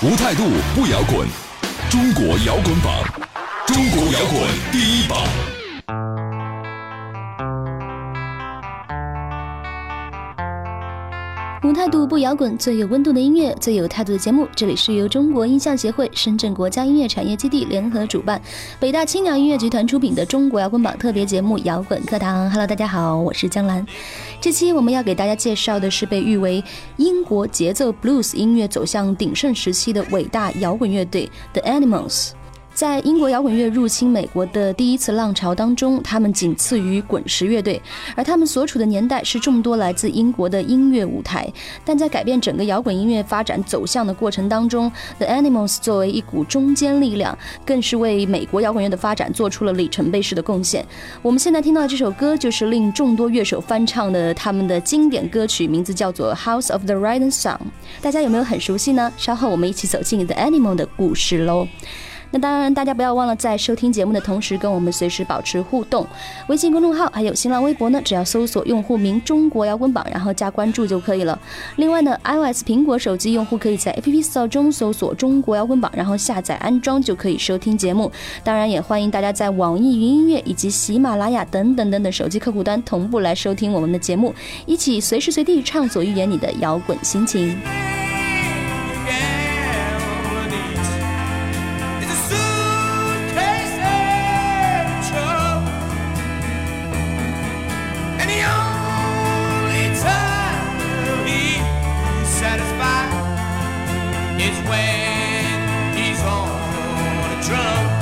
无态度不摇滚，中国摇滚榜，中国摇滚第一榜。无态度不摇滚，最有温度的音乐，最有态度的节目。这里是由中国音像协会、深圳国家音乐产业基地联合主办，北大青鸟音乐集团出品的中国摇滚榜特别节目《摇滚课堂》。Hello，大家好，我是江兰。这期我们要给大家介绍的是被誉为英国节奏 blues 音乐走向鼎盛时期的伟大摇滚乐队 The Animals。在英国摇滚乐入侵美国的第一次浪潮当中，他们仅次于滚石乐队，而他们所处的年代是众多来自英国的音乐舞台。但在改变整个摇滚音乐发展走向的过程当中，The Animals 作为一股中坚力量，更是为美国摇滚乐的发展做出了里程碑式的贡献。我们现在听到的这首歌，就是令众多乐手翻唱的他们的经典歌曲，名字叫做《House of the Rising Sun》。大家有没有很熟悉呢？稍后我们一起走进 The Animal 的故事喽。那当然，大家不要忘了在收听节目的同时，跟我们随时保持互动。微信公众号还有新浪微博呢，只要搜索用户名“中国摇滚榜”，然后加关注就可以了。另外呢，iOS 苹果手机用户可以在 App Store 中搜索“中国摇滚榜”，然后下载安装就可以收听节目。当然，也欢迎大家在网易云音乐以及喜马拉雅等等等等手机客户端同步来收听我们的节目，一起随时随地畅所欲言你的摇滚心情。drunk.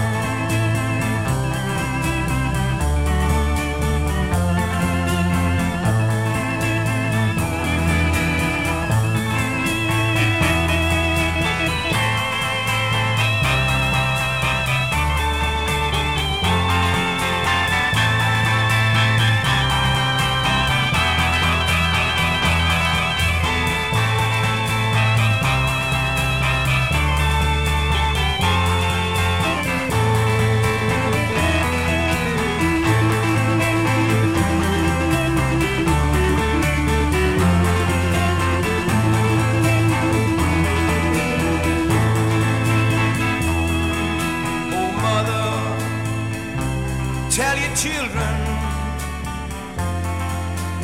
tell your children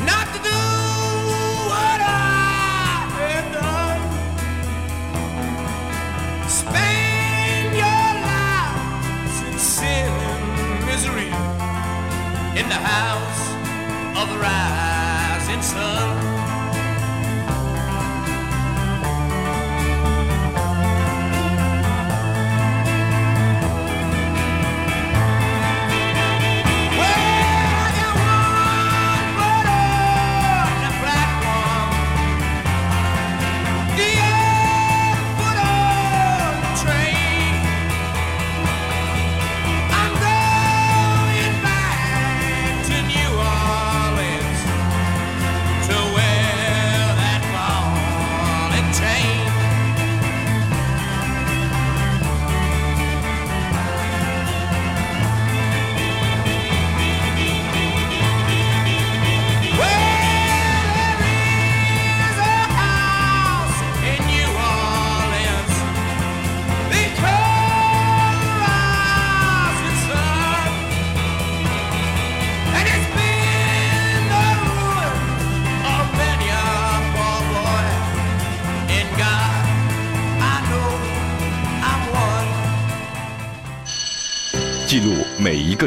not to do what I have done. Spend your lives in sin and misery in the house of the rising sun.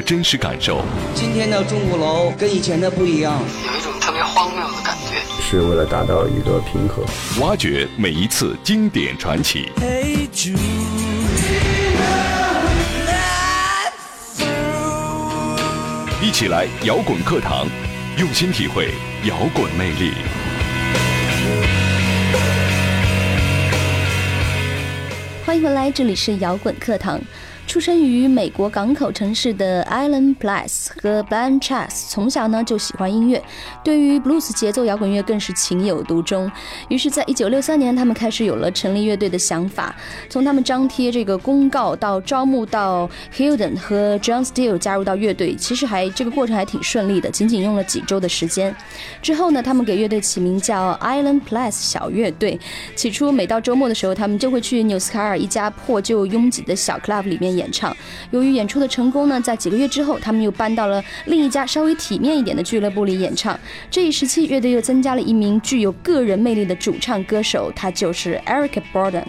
真实感受。今天的钟鼓楼跟以前的不一样，有一种特别荒谬的感觉。是为了达到一个平和。挖掘每一次经典传奇。一起来摇滚课堂，用心体会摇滚魅力。欢欢迎回来，这里是摇滚课堂。出生于美国港口城市的 Alan Place 和 b l a n c h a s 从小呢就喜欢音乐，对于 blues 节奏摇滚乐更是情有独钟。于是，在一九六三年，他们开始有了成立乐队的想法。从他们张贴这个公告到招募到 Hilden 和 John Steele 加入到乐队，其实还这个过程还挺顺利的，仅仅用了几周的时间。之后呢，他们给乐队起名叫 Island Place 小乐队。起初，每到周末的时候，他们就会去纽斯卡尔一家破旧拥挤的小 club 里面。演唱，由于演出的成功呢，在几个月之后，他们又搬到了另一家稍微体面一点的俱乐部里演唱。这一时期，乐队又增加了一名具有个人魅力的主唱歌手，他就是 Erica Borden。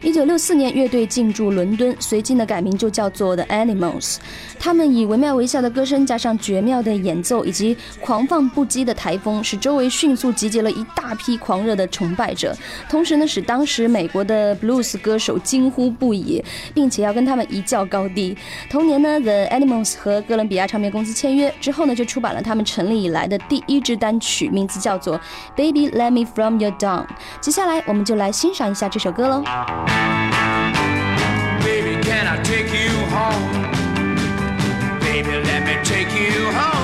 一九六四年，乐队进驻伦敦，随即呢改名就叫做 The Animals。他们以惟妙惟肖的歌声，加上绝妙的演奏以及狂放不羁的台风，使周围迅速集结了一大批狂热的崇拜者。同时呢，使当时美国的 blues 歌手惊呼不已，并且要跟他们一较高低。同年呢，The Animals 和哥伦比亚唱片公司签约之后呢，就出版了他们成立以来的第一支单曲，名字叫做《Baby Let Me From Your Down》。接下来，我们就来欣赏一下这首歌喽。Baby, can I take you home? Baby, let me take you home.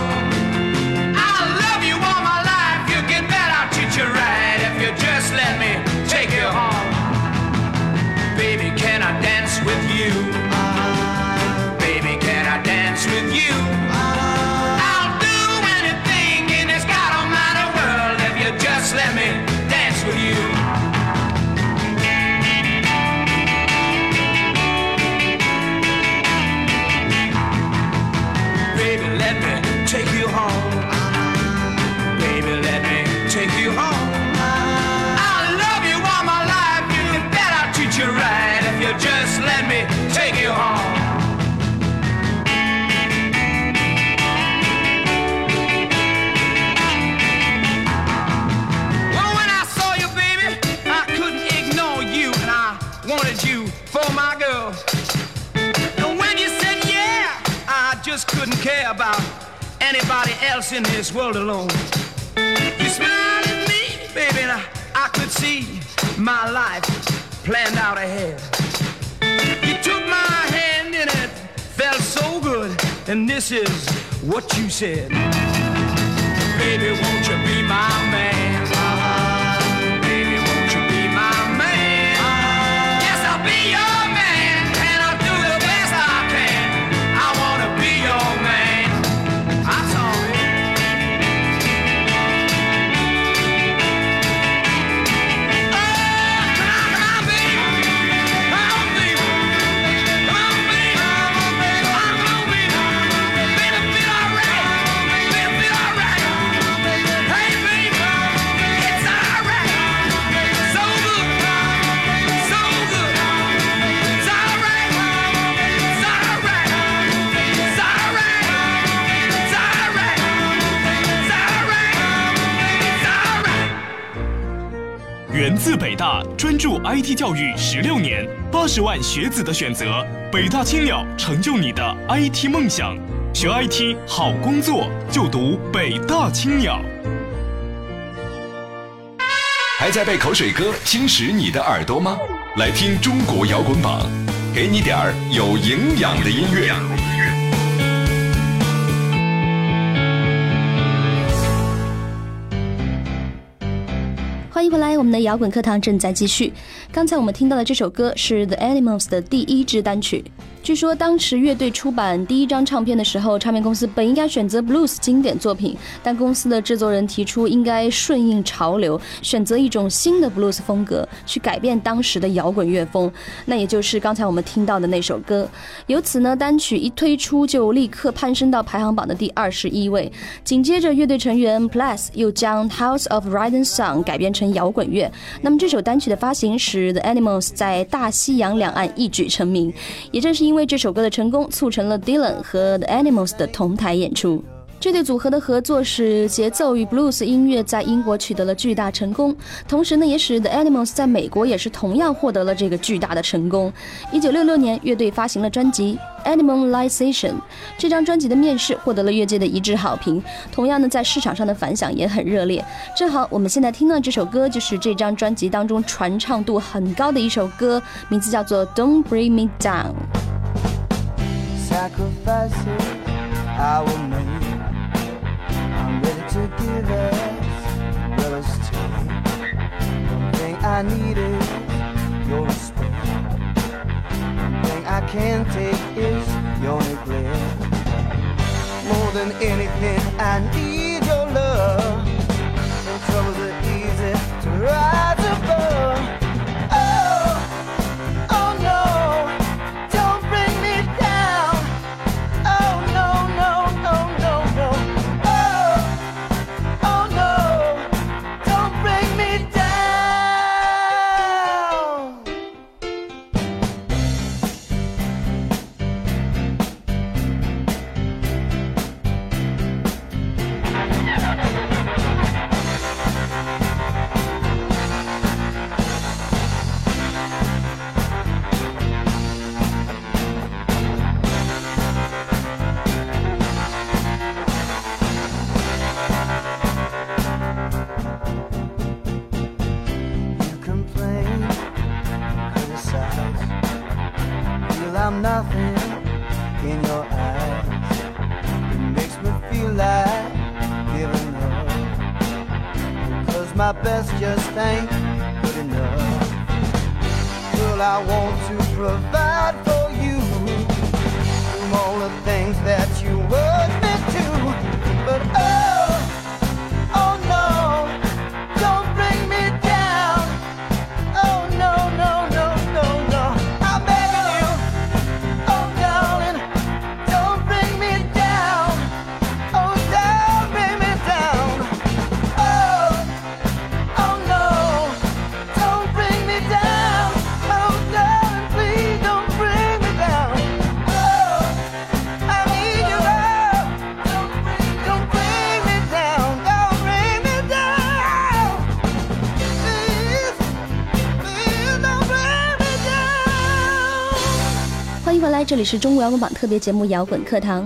Anybody else in this world alone. You smiled at me, baby, and I, I could see my life planned out ahead. You took my hand and it felt so good, and this is what you said. Baby, won't you be my man? T 教育十六年，八十万学子的选择，北大青鸟成就你的 IT 梦想。学 IT 好工作，就读北大青鸟。还在被口水歌侵蚀你的耳朵吗？来听中国摇滚榜，给你点儿有营养的音乐。欢迎回来，我们的摇滚课堂正在继续。刚才我们听到的这首歌是 The Animals 的第一支单曲。据说当时乐队出版第一张唱片的时候，唱片公司本应该选择 blues 经典作品，但公司的制作人提出应该顺应潮流，选择一种新的 blues 风格，去改变当时的摇滚乐风。那也就是刚才我们听到的那首歌。由此呢，单曲一推出就立刻攀升到排行榜的第二十一位。紧接着，乐队成员 Plus 又将 House of Riding Song 改编成摇滚乐。那么这首单曲的发行使 The Animals 在大西洋两岸一举成名。也正是因因为这首歌的成功，促成了 Dylan 和 The Animals 的同台演出。这对组合的合作使节奏与 blues 音乐在英国取得了巨大成功，同时呢，也使 The Animals 在美国也是同样获得了这个巨大的成功。一九六六年，乐队发行了专辑《Animalization》，这张专辑的面世获得了乐界的一致好评，同样呢，在市场上的反响也很热烈。正好我们现在听到这首歌，就是这张专辑当中传唱度很高的一首歌，名字叫做《Don't Bring Me Down》。to give One thing I need is your respect. One thing I can't take is your neglect. More than anything, I need 是中国摇滚榜特别节目《摇滚课堂》。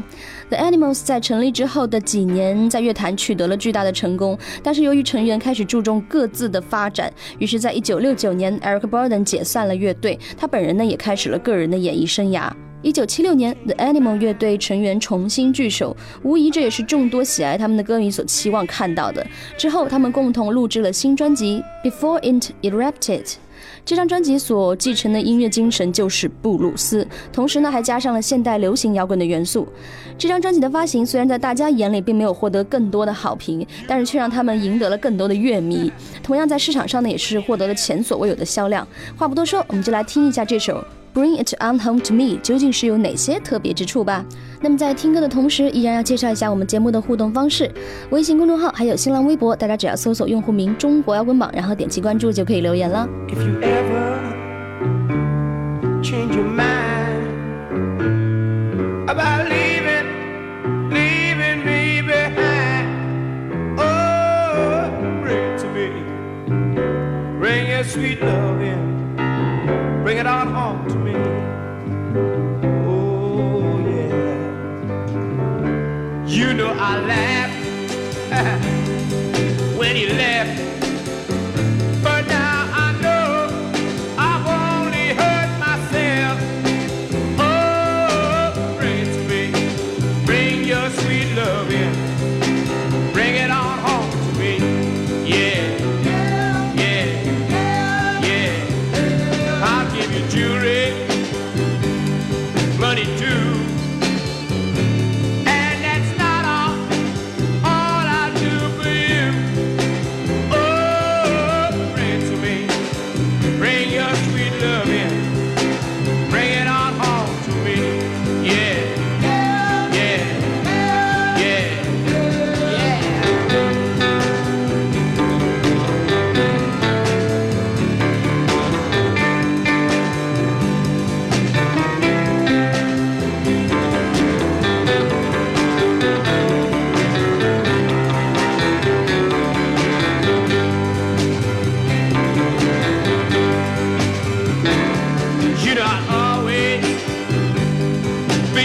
The Animals 在成立之后的几年，在乐坛取得了巨大的成功，但是由于成员开始注重各自的发展，于是，在一九六九年，Eric Burdon 解散了乐队，他本人呢也开始了个人的演艺生涯。一九七六年，The Animal 乐队成员重新聚首，无疑这也是众多喜爱他们的歌迷所期望看到的。之后，他们共同录制了新专辑《Before It Erupted》。这张专辑所继承的音乐精神就是布鲁斯，同时呢还加上了现代流行摇滚的元素。这张专辑的发行虽然在大家眼里并没有获得更多的好评，但是却让他们赢得了更多的乐迷。同样在市场上呢也是获得了前所未有的销量。话不多说，我们就来听一下这首。Bring it on home to me，究竟是有哪些特别之处吧？那么在听歌的同时，依然要介绍一下我们节目的互动方式：微信公众号还有新浪微博，大家只要搜索用户名“中国摇滚榜”，然后点击关注就可以留言了。Bring it on home to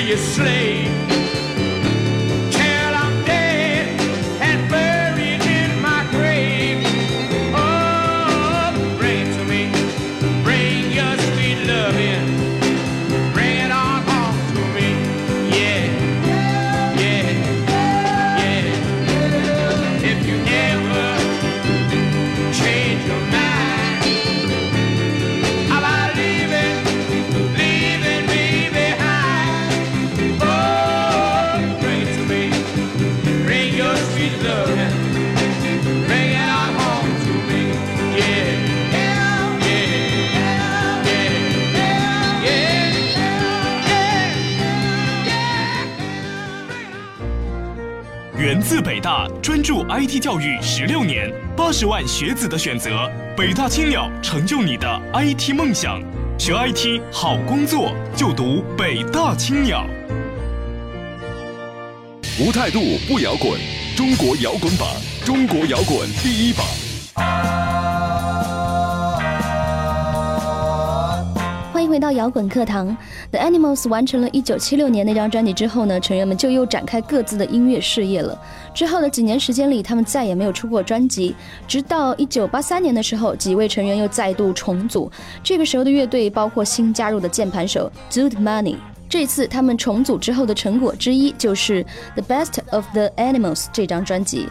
be a slave. 源自北大专注 IT 教育十六年，八十万学子的选择，北大青鸟成就你的 IT 梦想。学 IT 好工作就读北大青鸟。无态度不摇滚，中国摇滚榜，中国摇滚第一榜。回到摇滚课堂。The Animals 完成了一九七六年那张专辑之后呢，成员们就又展开各自的音乐事业了。之后的几年时间里，他们再也没有出过专辑。直到一九八三年的时候，几位成员又再度重组。这个时候的乐队包括新加入的键盘手 Dude Money。这次他们重组之后的成果之一就是《The Best of the Animals》这张专辑。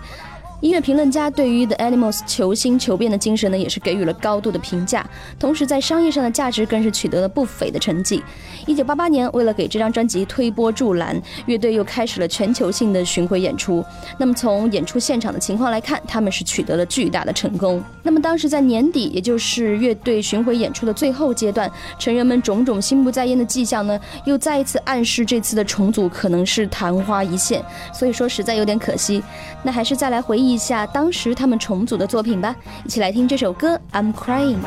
音乐评论家对于 The Animals 求新求变的精神呢，也是给予了高度的评价。同时，在商业上的价值更是取得了不菲的成绩。一九八八年，为了给这张专辑推波助澜，乐队又开始了全球性的巡回演出。那么，从演出现场的情况来看，他们是取得了巨大的成功。那么，当时在年底，也就是乐队巡回演出的最后阶段，成员们种种心不在焉的迹象呢，又再一次暗示这次的重组可能是昙花一现。所以说，实在有点可惜。那还是再来回忆。一下当时他们重组的作品吧，一起来听这首歌《I'm Crying》。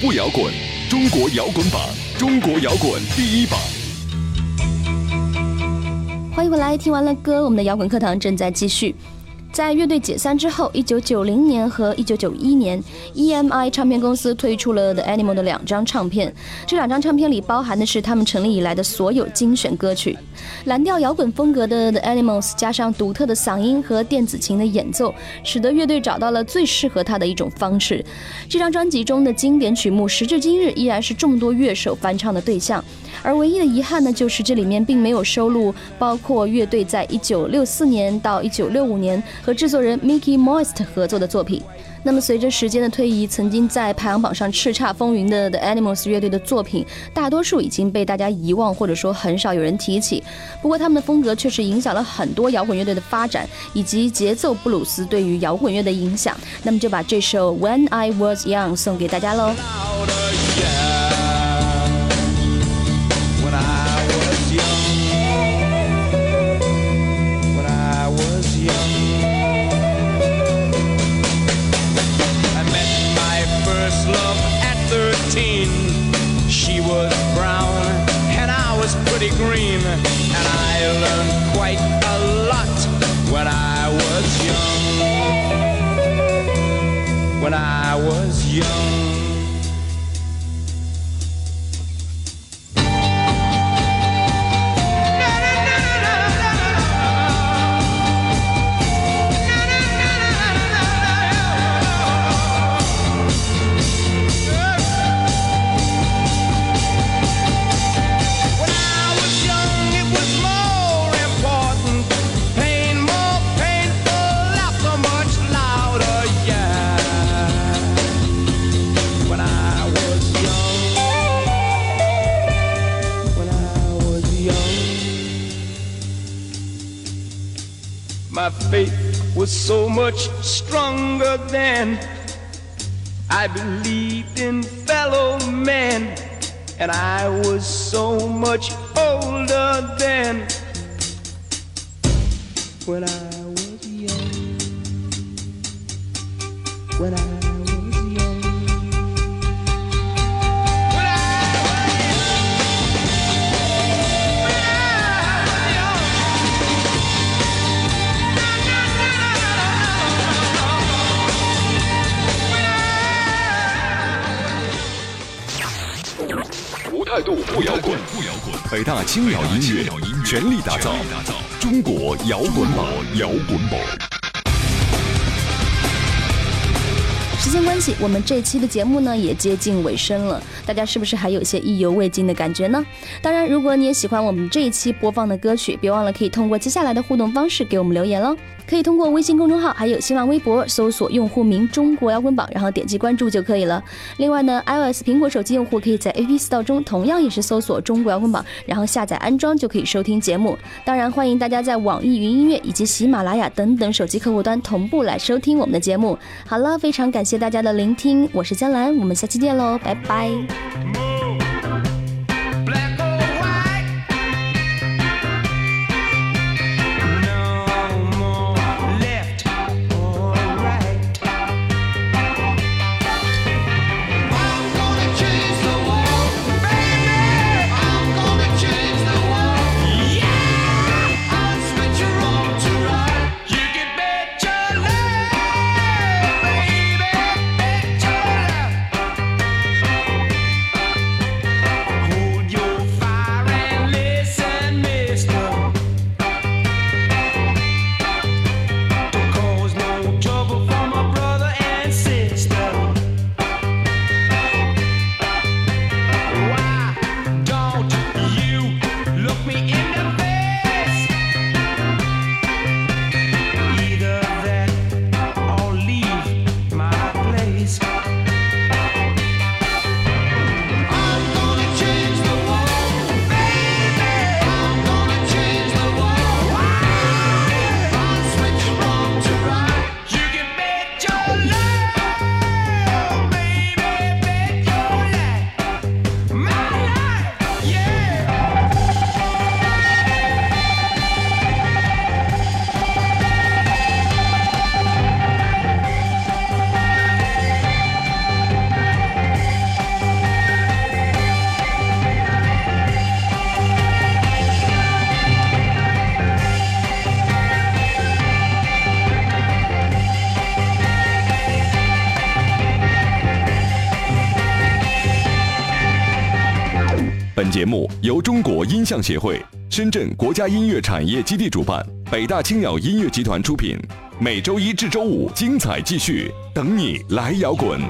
不摇滚，中国摇滚榜，中国摇滚第一榜。欢迎回来，听完了歌，我们的摇滚课堂正在继续。在乐队解散之后，一九九零年和一九九一年，EMI 唱片公司推出了 The Animal 的两张唱片。这两张唱片里包含的是他们成立以来的所有精选歌曲。蓝调摇滚风格的 The Animals 加上独特的嗓音和电子琴的演奏，使得乐队找到了最适合他的一种方式。这张专辑中的经典曲目，时至今日依然是众多乐手翻唱的对象。而唯一的遗憾呢，就是这里面并没有收录包括乐队在一九六四年到一九六五年和制作人 Mickey Moist 合作的作品。那么随着时间的推移，曾经在排行榜上叱咤风云的 The Animals 乐队的作品，大多数已经被大家遗忘，或者说很少有人提起。不过他们的风格确实影响了很多摇滚乐队的发展，以及节奏布鲁斯对于摇滚乐的影响。那么就把这首 When I Was Young 送给大家喽。When I I believed in fellow men. And I was so much older then when I was young. When I 态度不摇滚，不摇滚。北大青鸟音乐全力打造中国摇滚榜，摇滚榜。时间关系，我们这期的节目呢也接近尾声了，大家是不是还有些意犹未尽的感觉呢？当然，如果你也喜欢我们这一期播放的歌曲，别忘了可以通过接下来的互动方式给我们留言喽。可以通过微信公众号还有新浪微博搜索用户名“中国摇滚榜”，然后点击关注就可以了。另外呢，iOS 苹果手机用户可以在 App Store 中同样也是搜索“中国摇滚榜”，然后下载安装就可以收听节目。当然，欢迎大家在网易云音乐以及喜马拉雅等等手机客户端同步来收听我们的节目。好了，非常感谢大家的聆听，我是江兰，我们下期见喽，拜拜。Move. 象协会、深圳国家音乐产业基地主办，北大青鸟音乐集团出品。每周一至周五精彩继续，等你来摇滚。